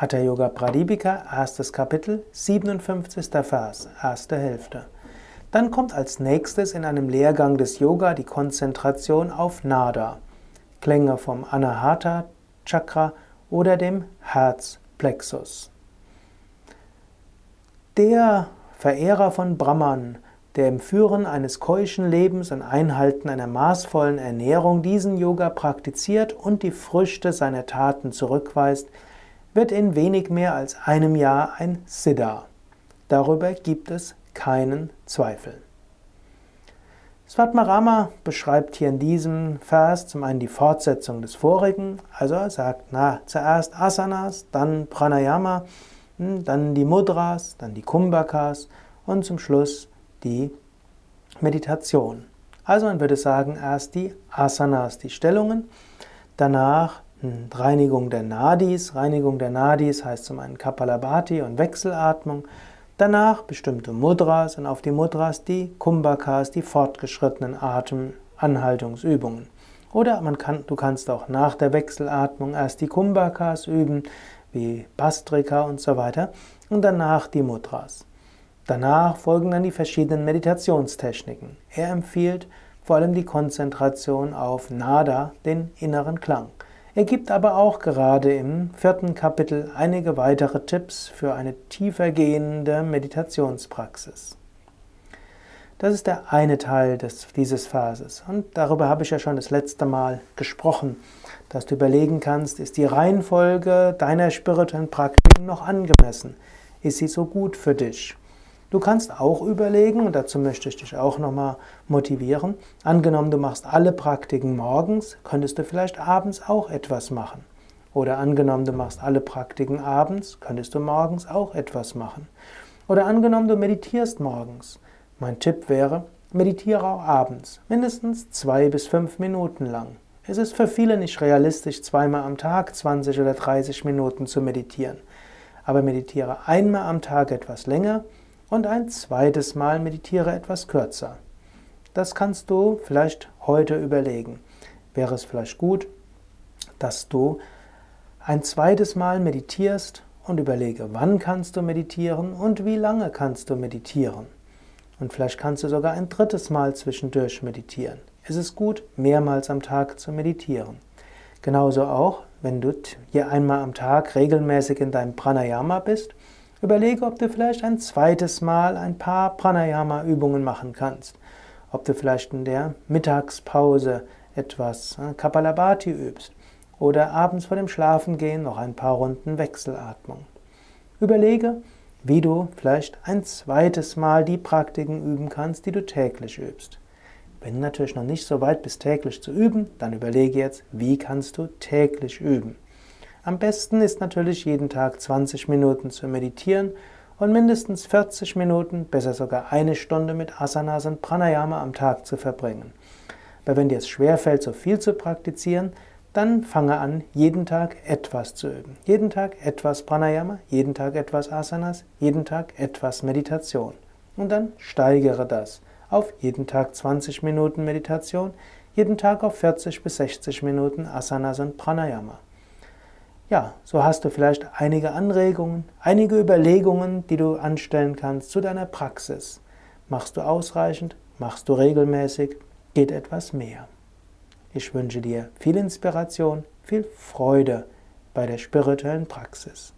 Hatha Yoga Pradipika, erstes Kapitel, 57. Vers, erste Hälfte. Dann kommt als nächstes in einem Lehrgang des Yoga die Konzentration auf Nada, Klänge vom Anahata Chakra oder dem Herzplexus. Der Verehrer von Brahman, der im Führen eines keuschen Lebens und Einhalten einer maßvollen Ernährung diesen Yoga praktiziert und die Früchte seiner Taten zurückweist, wird in wenig mehr als einem Jahr ein Siddha. Darüber gibt es keinen Zweifel. Svatmarama beschreibt hier in diesem Vers zum einen die Fortsetzung des vorigen, also er sagt, na, zuerst Asanas, dann Pranayama, hm, dann die Mudras, dann die Kumbhakas und zum Schluss die Meditation. Also man würde sagen, erst die Asanas, die Stellungen, danach Reinigung der Nadis. Reinigung der Nadis heißt zum einen Kapalabhati und Wechselatmung. Danach bestimmte Mudras und auf die Mudras die Kumbhakas, die fortgeschrittenen Atemanhaltungsübungen. Oder man kann, du kannst auch nach der Wechselatmung erst die Kumbhakas üben, wie Bastrika und so weiter, und danach die Mudras. Danach folgen dann die verschiedenen Meditationstechniken. Er empfiehlt vor allem die Konzentration auf Nada, den inneren Klang. Er gibt aber auch gerade im vierten Kapitel einige weitere Tipps für eine tiefer gehende Meditationspraxis. Das ist der eine Teil des, dieses Verses. Und darüber habe ich ja schon das letzte Mal gesprochen, dass du überlegen kannst, ist die Reihenfolge deiner spirituellen Praktiken noch angemessen? Ist sie so gut für dich? Du kannst auch überlegen, und dazu möchte ich dich auch nochmal motivieren, angenommen du machst alle Praktiken morgens, könntest du vielleicht abends auch etwas machen. Oder angenommen du machst alle Praktiken abends, könntest du morgens auch etwas machen. Oder angenommen du meditierst morgens. Mein Tipp wäre, meditiere auch abends, mindestens zwei bis fünf Minuten lang. Es ist für viele nicht realistisch, zweimal am Tag 20 oder 30 Minuten zu meditieren. Aber meditiere einmal am Tag etwas länger und ein zweites Mal meditiere etwas kürzer. Das kannst du vielleicht heute überlegen. Wäre es vielleicht gut, dass du ein zweites Mal meditierst und überlege, wann kannst du meditieren und wie lange kannst du meditieren. Und vielleicht kannst du sogar ein drittes Mal zwischendurch meditieren. Es ist gut, mehrmals am Tag zu meditieren. Genauso auch, wenn du hier einmal am Tag regelmäßig in deinem Pranayama bist Überlege, ob du vielleicht ein zweites Mal ein paar Pranayama-Übungen machen kannst. Ob du vielleicht in der Mittagspause etwas äh, Kapalabhati übst oder abends vor dem Schlafengehen noch ein paar Runden Wechselatmung. Überlege, wie du vielleicht ein zweites Mal die Praktiken üben kannst, die du täglich übst. Wenn du natürlich noch nicht so weit bist, täglich zu üben, dann überlege jetzt, wie kannst du täglich üben. Am besten ist natürlich jeden Tag 20 Minuten zu meditieren und mindestens 40 Minuten, besser sogar eine Stunde mit Asanas und Pranayama am Tag zu verbringen. Aber wenn dir es schwerfällt, so viel zu praktizieren, dann fange an, jeden Tag etwas zu üben. Jeden Tag etwas Pranayama, jeden Tag etwas Asanas, jeden Tag etwas Meditation. Und dann steigere das auf jeden Tag 20 Minuten Meditation, jeden Tag auf 40 bis 60 Minuten Asanas und Pranayama. Ja, so hast du vielleicht einige Anregungen, einige Überlegungen, die du anstellen kannst zu deiner Praxis. Machst du ausreichend? Machst du regelmäßig? Geht etwas mehr? Ich wünsche dir viel Inspiration, viel Freude bei der spirituellen Praxis.